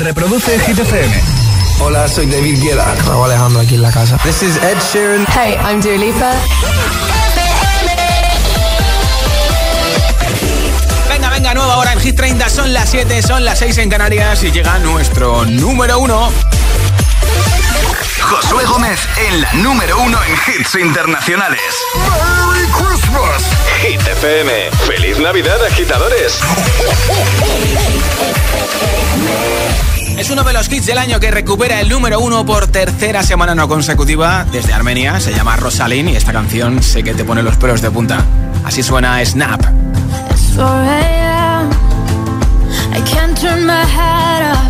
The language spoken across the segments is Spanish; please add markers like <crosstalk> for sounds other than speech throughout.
Reproduce Hit FM. Hola, soy David Guetta. Raúl Alejandro aquí en la casa. This is Ed Sheeran. Hey, I'm Dua Lipa. Venga, venga, nueva hora en Hit 30. Son las 7, son las 6 en Canarias y llega nuestro número uno. Josué Gómez en la número uno en hits internacionales. ¡Merry Christmas! Hit FM. ¡Feliz Navidad, agitadores! Es uno de los hits del año que recupera el número uno por tercera semana no consecutiva desde Armenia. Se llama Rosalind y esta canción sé que te pone los pelos de punta. Así suena Snap. It's 4 a.m. I can't turn my head off.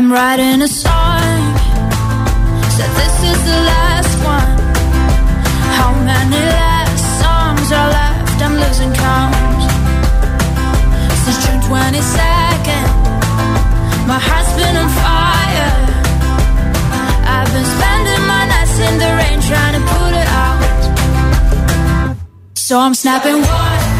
I'm writing a song. Said this is the last one. How many last songs are left? I'm losing count. Since June 22nd, my heart's been on fire. Trying to put it out. So I'm snapping one,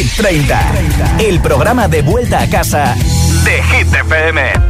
Hit 30, el programa de vuelta a casa de Hit FM.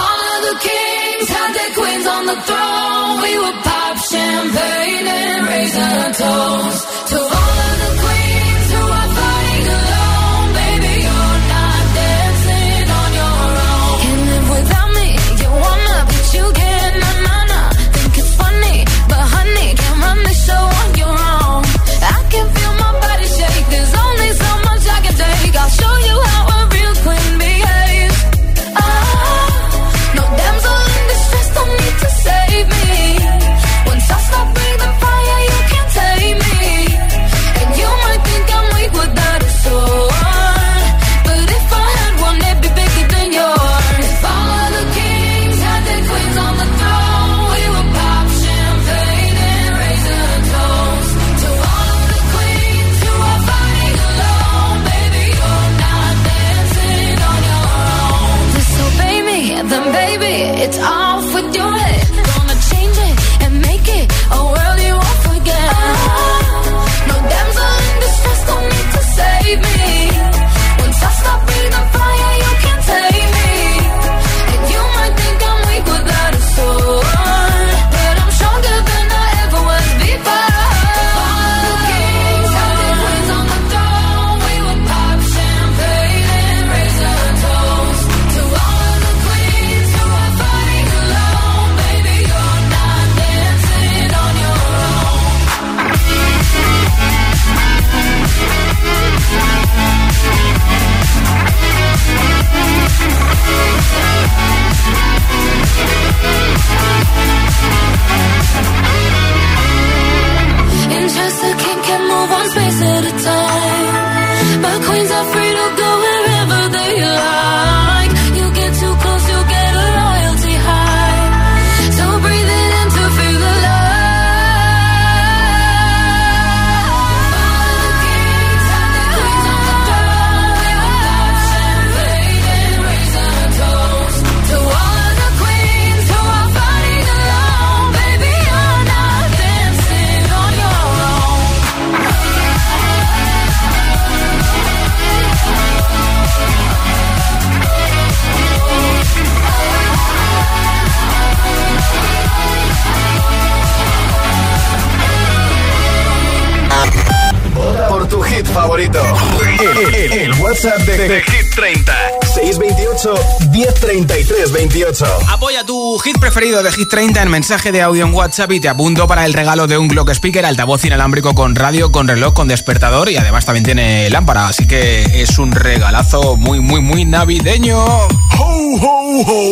De, Hit 30. 628 1033 28. Apoya tu hit preferido de Hit 30 en mensaje de audio en WhatsApp y te apunto para el regalo de un Glock Speaker, altavoz inalámbrico con radio, con reloj, con despertador y además también tiene lámpara. Así que es un regalazo muy, muy, muy navideño.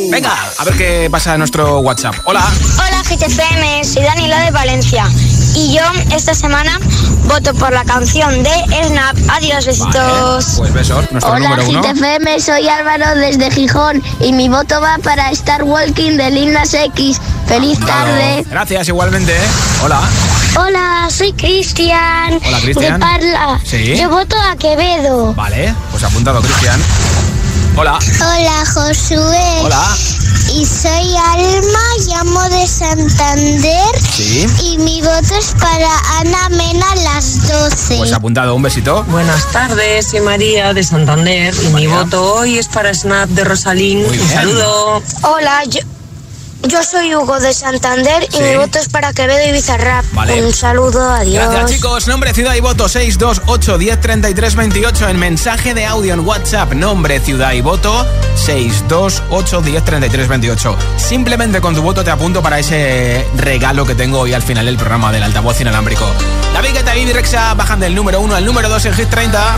Venga, a ver qué pasa en nuestro WhatsApp. Hola. Hola GTFM, soy Danilo de Valencia. Y yo esta semana voto por la canción de Snap. Adiós, besitos. pues besos, nuestro Hola número uno. GTFM, soy Álvaro desde Gijón y mi voto va para Star Walking de Lindas X. Feliz tarde. Gracias, igualmente. ¿eh? Hola. Hola, soy Cristian. Hola, Cristian. De Parla. Sí. Yo voto a Quevedo. Vale, pues apuntado, Cristian. Hola. Hola, Josué. Hola. Y soy Alma, llamo de Santander. Sí. Y mi voto es para Ana Mena a las 12. Pues apuntado, un besito. Buenas tardes, soy María de Santander y mi voto hoy es para Snap de Rosalín. Muy Un bien. saludo. Hola, yo, yo soy Hugo de Santander y Sí. mi voto es para Quevedo y Bizarrap. Vale. Un saludo, adiós. Gracias chicos, nombre, ciudad y voto 628 1033 28 en mensaje de audio en WhatsApp, nombre, ciudad y voto 628 1033 28. Simplemente con tu voto te apunto para ese regalo que tengo hoy al final del programa del altavoz inalámbrico. David Guetta y Rexa bajan del número 1 al número 2 en Hit 30.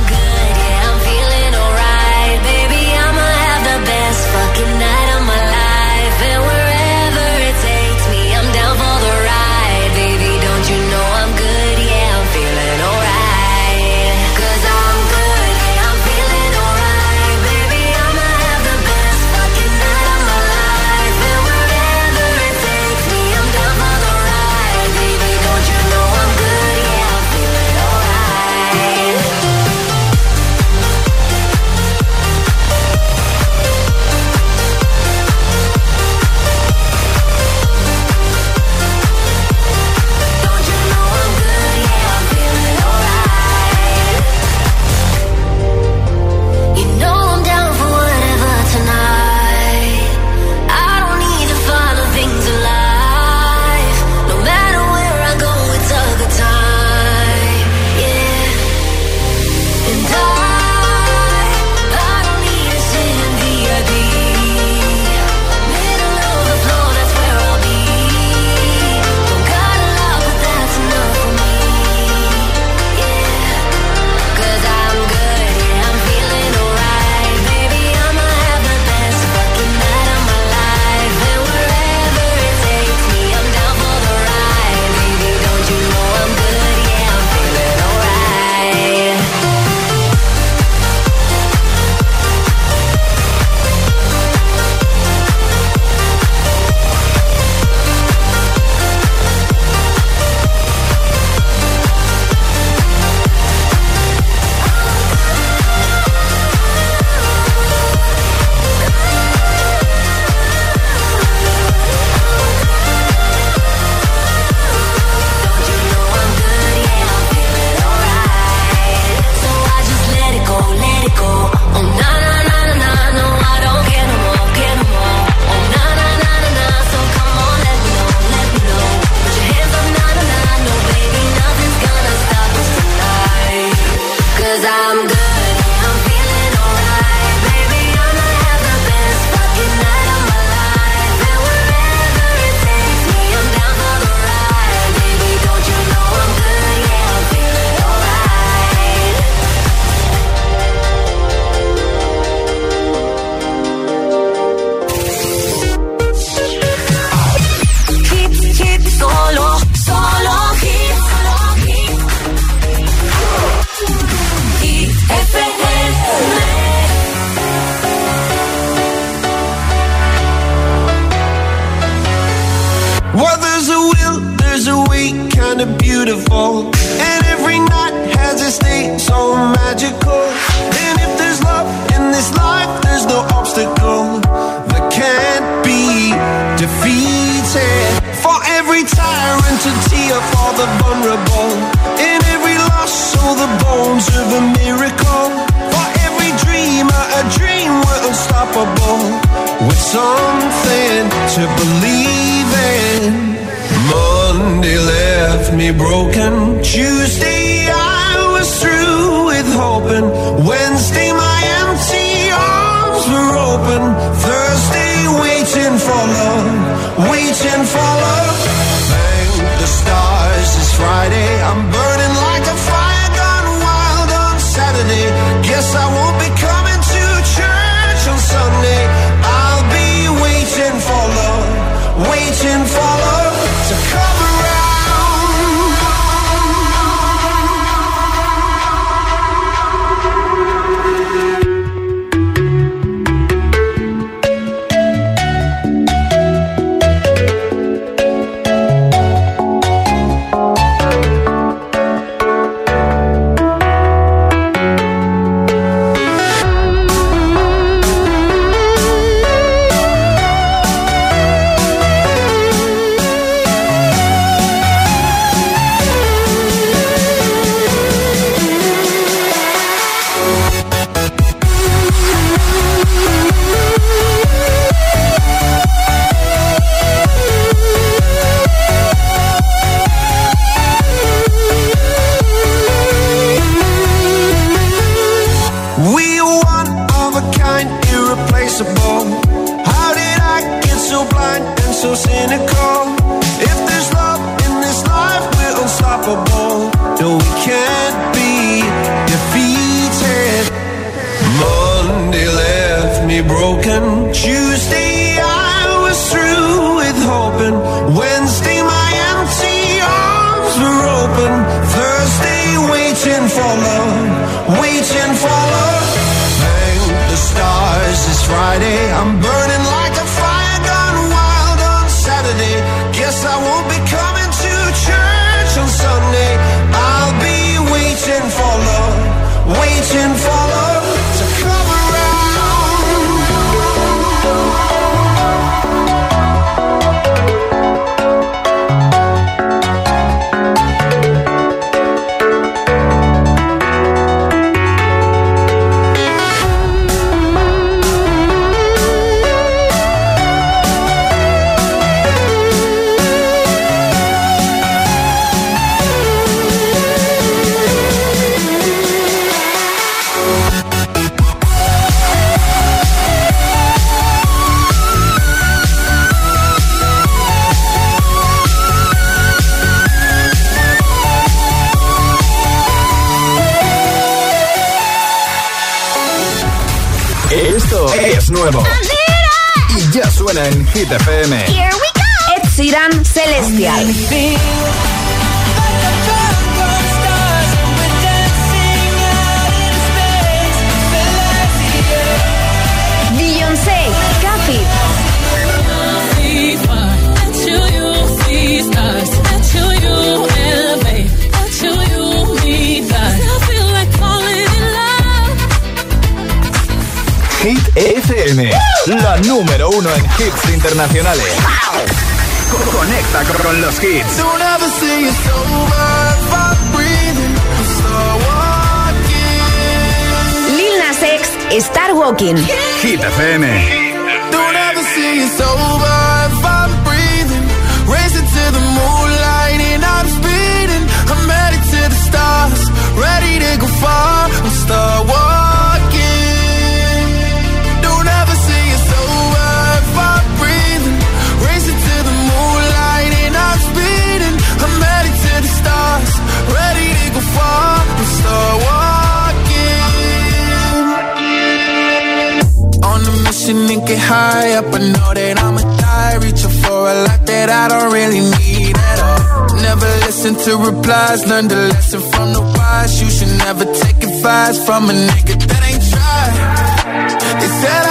open, thirsty, waiting for love, waiting for love. Thank the stars, it's Friday, I'm burning. Hit FM. uno en hits internacionales. Conecta con los hits. Lil Nas X, Star Walking. Hit FM. To Ready to go far. know that I'm a die, reaching for a lot that I don't really need at all. Never listen to replies, learn the lesson from the wise. You should never take advice from a nigga that ain't tried. They said I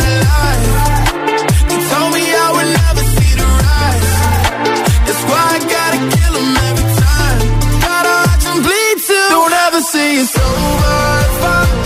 say it's over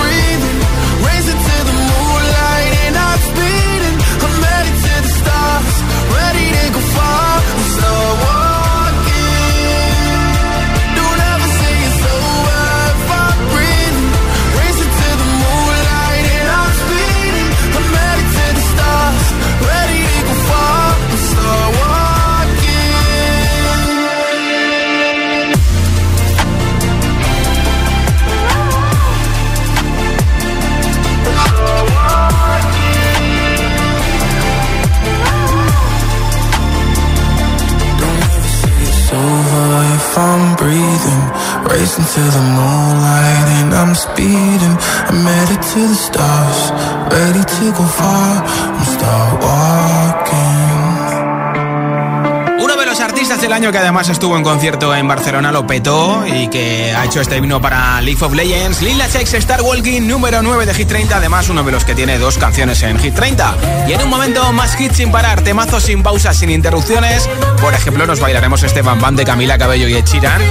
que además estuvo en concierto en Barcelona, lo petó y que ha hecho este himno para League of Legends. Lil Nas X Star Walking, número 9 de Hit 30, además uno de los que tiene dos canciones en Hit 30. Y en un momento más hits sin parar, temazos sin pausas, sin interrupciones. Por ejemplo, nos bailaremos este Bam Bam de Camila Cabello y Ed Sheeran.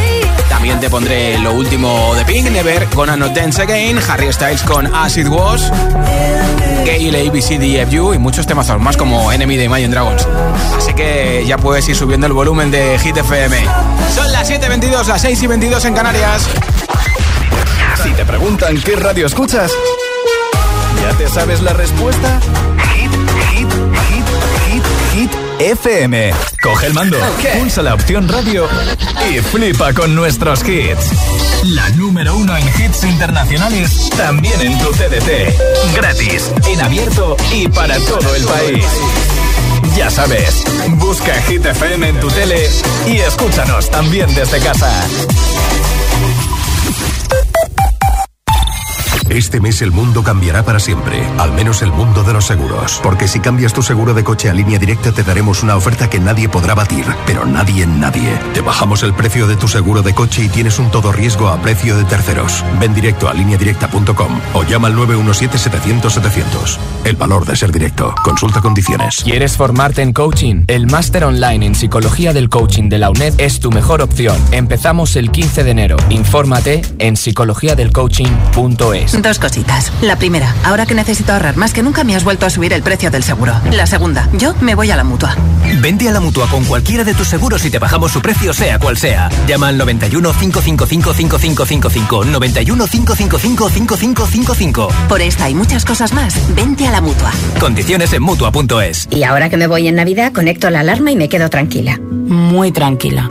También te pondré lo último de Pink, Never Gonna Not Dance Again, Harry Styles con As It Was, Gale, ABCDFU y muchos temazos más como Enemy de Imagine Dragons. Así que ya puedes ir subiendo el volumen de Hit FM. Son las 7.22, las 6 y 22 en Canarias. Si te preguntan qué radio escuchas, ¿ya te sabes la respuesta? Hit, hit, hit, hit, hit FM. Coge el mando, pulsa la opción radio y flipa con nuestros hits. La número uno en hits internacionales, también en tu CDT. Gratis, en abierto y para todo el país. Ya sabes, busca Hit FM en tu tele y escúchanos también desde casa. Este mes el mundo cambiará para siempre, al menos el mundo de los seguros. Porque si cambias tu seguro de coche a línea directa te daremos una oferta que nadie podrá batir, pero nadie nadie. Te bajamos el precio de tu seguro de coche y tienes un todo riesgo a precio de terceros. Ven directo a lineadirecta.com o llama al 917-700-700. El valor de ser directo. Consulta condiciones. ¿Quieres formarte en coaching? El máster online en psicología del coaching de la UNED es tu mejor opción. Empezamos el 15 de enero. Infórmate en psicologiadelcoaching.es. Dos cositas. La primera, ahora que necesito ahorrar más que nunca me has vuelto a subir el precio del seguro. La segunda, yo me voy a la mutua. Vente a la mutua con cualquiera de tus seguros y te bajamos su precio, sea cual sea. Llama al 91 555 5555. 91 555 5555. Por esta y muchas cosas más, vente a la mutua. Condiciones en mutua.es. Y ahora que me voy en Navidad, conecto la alarma y me quedo tranquila. Muy tranquila.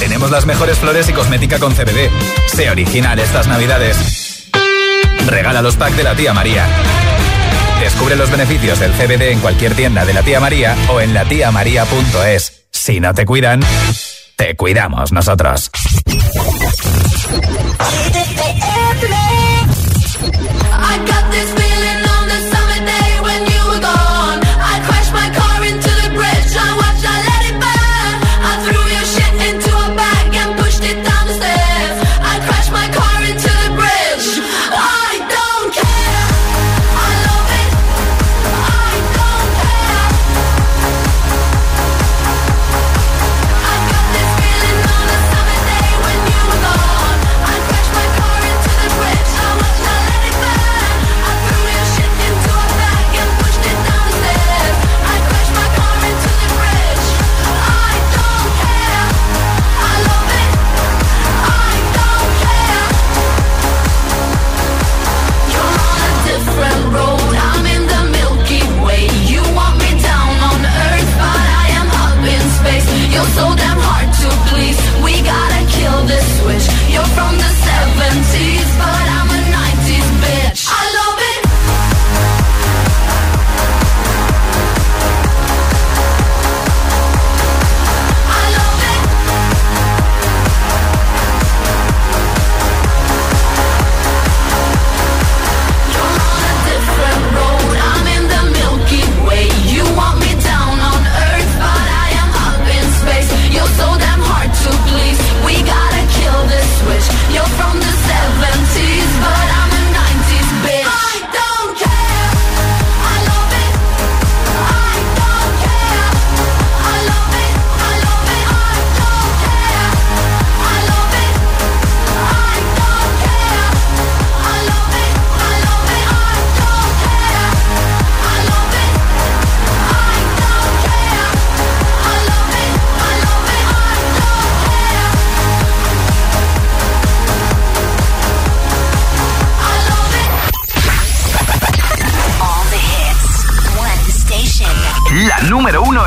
Tenemos las mejores flores y cosmética con CBD. Sé original estas navidades. Regala los packs de la tía María. Descubre los beneficios del CBD en cualquier tienda de la tía María o en latiamaría.es. Si no te cuidan, te cuidamos nosotros.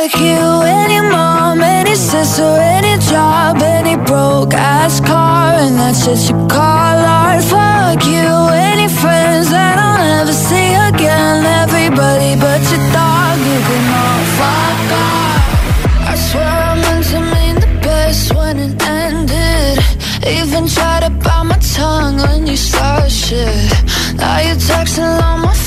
Fuck you and your mom, any sister, any job, any broke ass car, and that's just your call art. Fuck you, any friends that I'll never see again. Everybody but your dog, you can all fuck off. I swear I meant to mean the best when it ended. Even tried to bite my tongue when you started shit. Now you're texting on my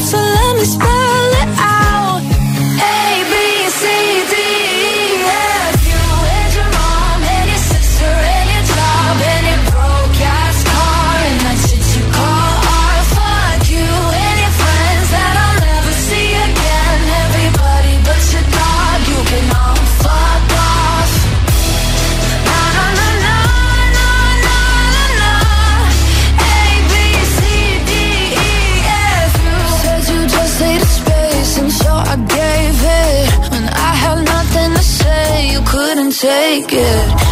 so let me speak it.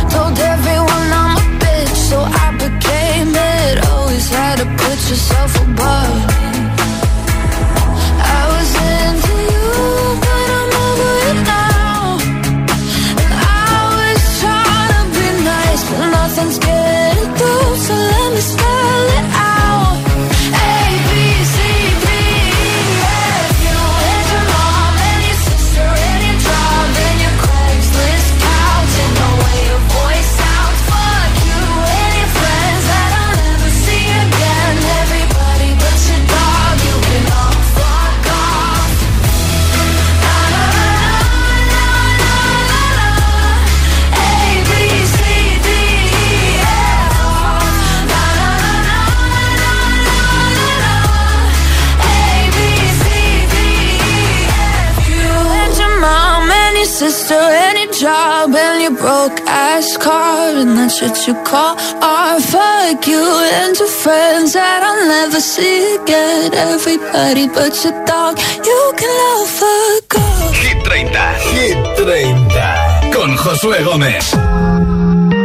ass car, and that's what you call art. Fuck you and your friends that I'll never see again. Everybody but your dog, you can love a girl. Hit 30, Hit 30, con Josué Gómez.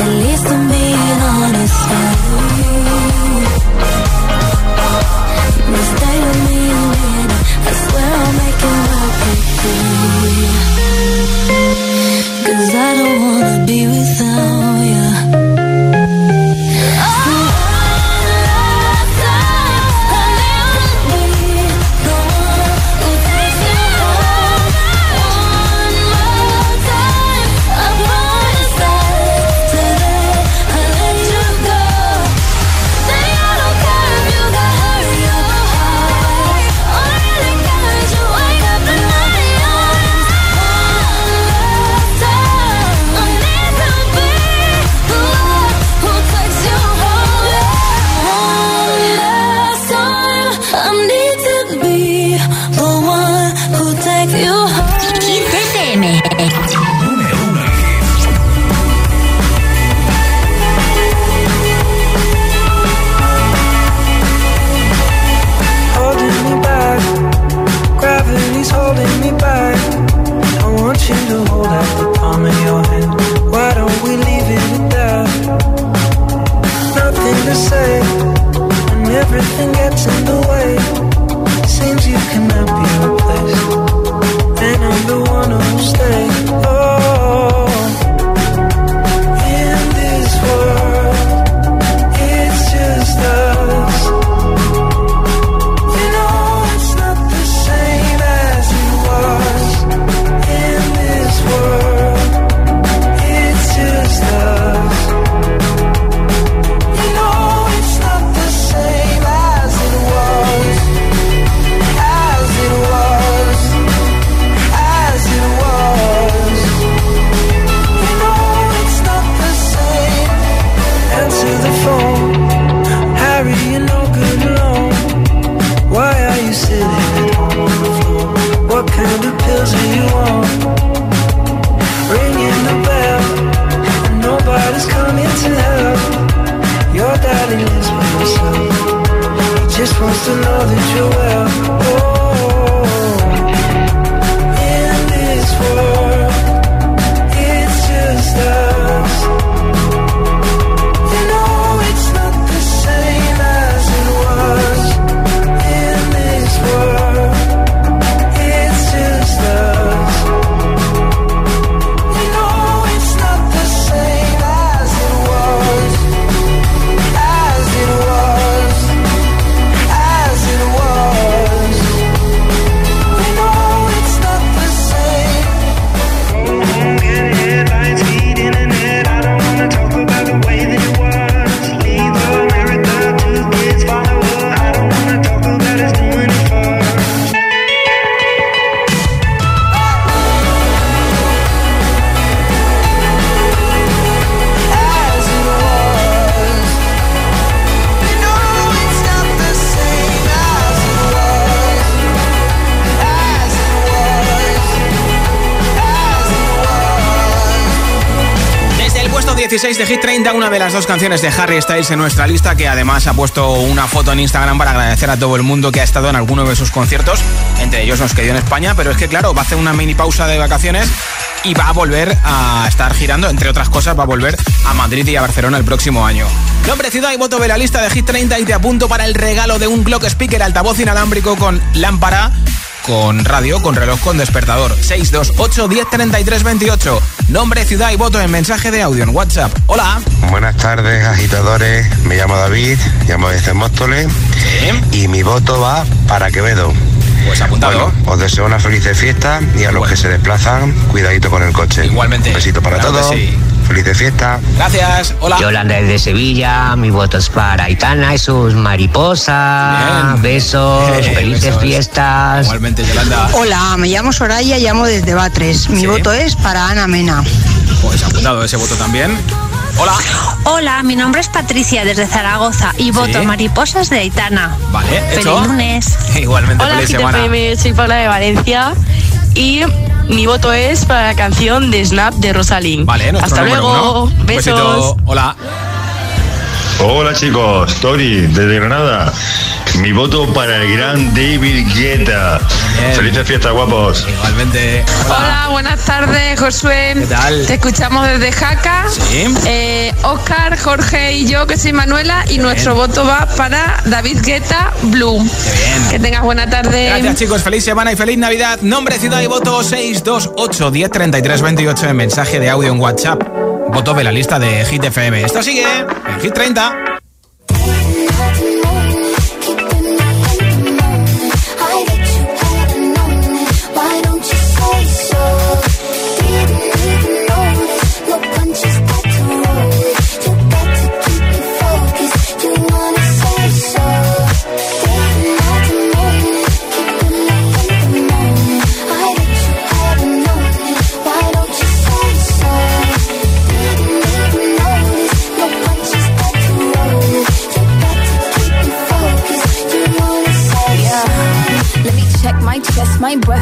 At de las dos canciones de Harry Styles en nuestra lista, que además ha puesto una foto en Instagram para agradecer a todo el mundo que ha estado en alguno de sus conciertos. Entre ellos nos quedó en España, pero es que claro, va a hacer una mini pausa de vacaciones y va a volver a estar girando, entre otras cosas, va a volver a Madrid y a Barcelona el próximo año. Nombre, ciudad y voto de la lista de Hit 30 y te apunto para el regalo de un Clock Speaker altavoz inalámbrico con lámpara con radio, con reloj, con despertador. 628 1033 28. Nombre, ciudad y voto en mensaje de audio en WhatsApp. Hola. Buenas tardes, agitadores. Me llamo David, llamo desde Móstoles. Y mi voto va para Quevedo. Pues apuntado. os deseo una feliz fiesta y a los que se desplazan, cuidadito con el coche. Igualmente. Un besito para Claro todos. Sí. Feliz fiesta. Gracias. Hola. Yolanda desde Sevilla, mi voto es para Aitana y sus mariposas. Besos, Eh, felices besos. fiestas. Igualmente, Yolanda. Hola, me llamo Soraya, llamo desde Batres. Mi Sí. voto es para Ana Mena. Pues apuntado ese voto también. Hola. Hola, mi nombre es Patricia desde Zaragoza y voto Mariposas de Aitana. Vale, Feliz hecho. lunes. <laughs> Igualmente, Hola, feliz semana. Soy Paula de Valencia y mi voto es para la canción de Snap de Rosalín. Vale, Hasta luego, uno. Besos. besito. Hola. Hola chicos, Tori, desde Granada. Mi voto para el gran David Guetta. Felices fiestas, guapos. Igualmente. Hola, buenas tardes, Josué. ¿Qué tal? Te escuchamos desde Jaca. Sí. Eh, Oscar, Jorge y yo, que soy Manuela, y nuestro voto va para David Guetta. Qué bien. Que tengas buena tarde. Gracias chicos, feliz semana y feliz Navidad. Nombre, ciudad y voto 628 1033 28 en mensaje de audio en WhatsApp. Voto de la lista de Hit FM. Esto sigue en Hit 30.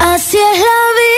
Así es la vida,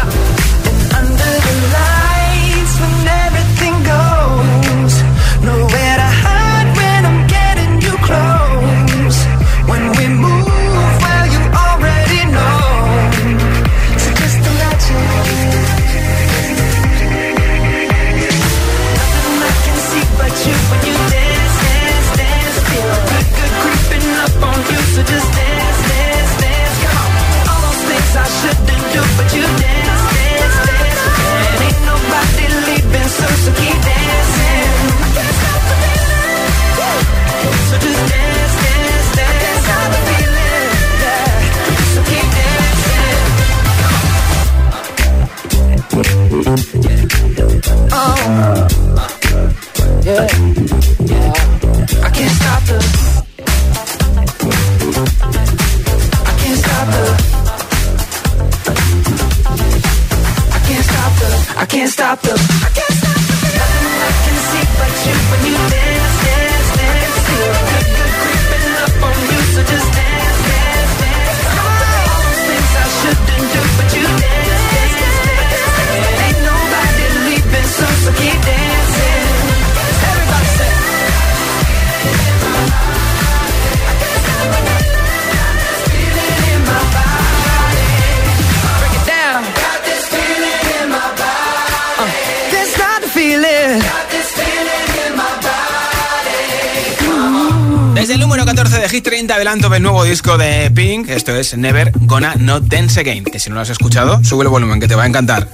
Hit 30 adelanto del nuevo disco de Pink. Esto es Never Gonna Not Dance Again. Que si no lo has escuchado, sube el volumen que te va a encantar.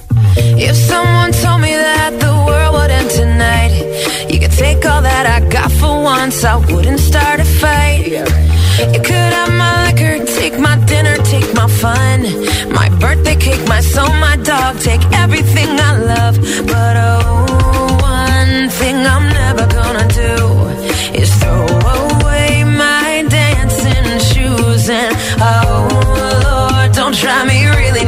If someone told me that the world would end tonight, you could take all that I got for once, I wouldn't start a fight. You could have my liquor, take my dinner, take my fun, my birthday cake, my my dog, take everything I love. But oh, Lord, don't try me really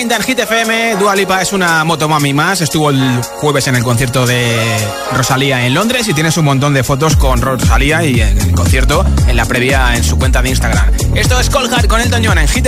en Hit FM. Dualipa es una motomami más. Estuvo el jueves en el concierto de Rosalía en Londres y tienes un montón de fotos con Rosalía y en el concierto en la previa en su cuenta de Instagram. Esto es Colgar con el Tañón en Hit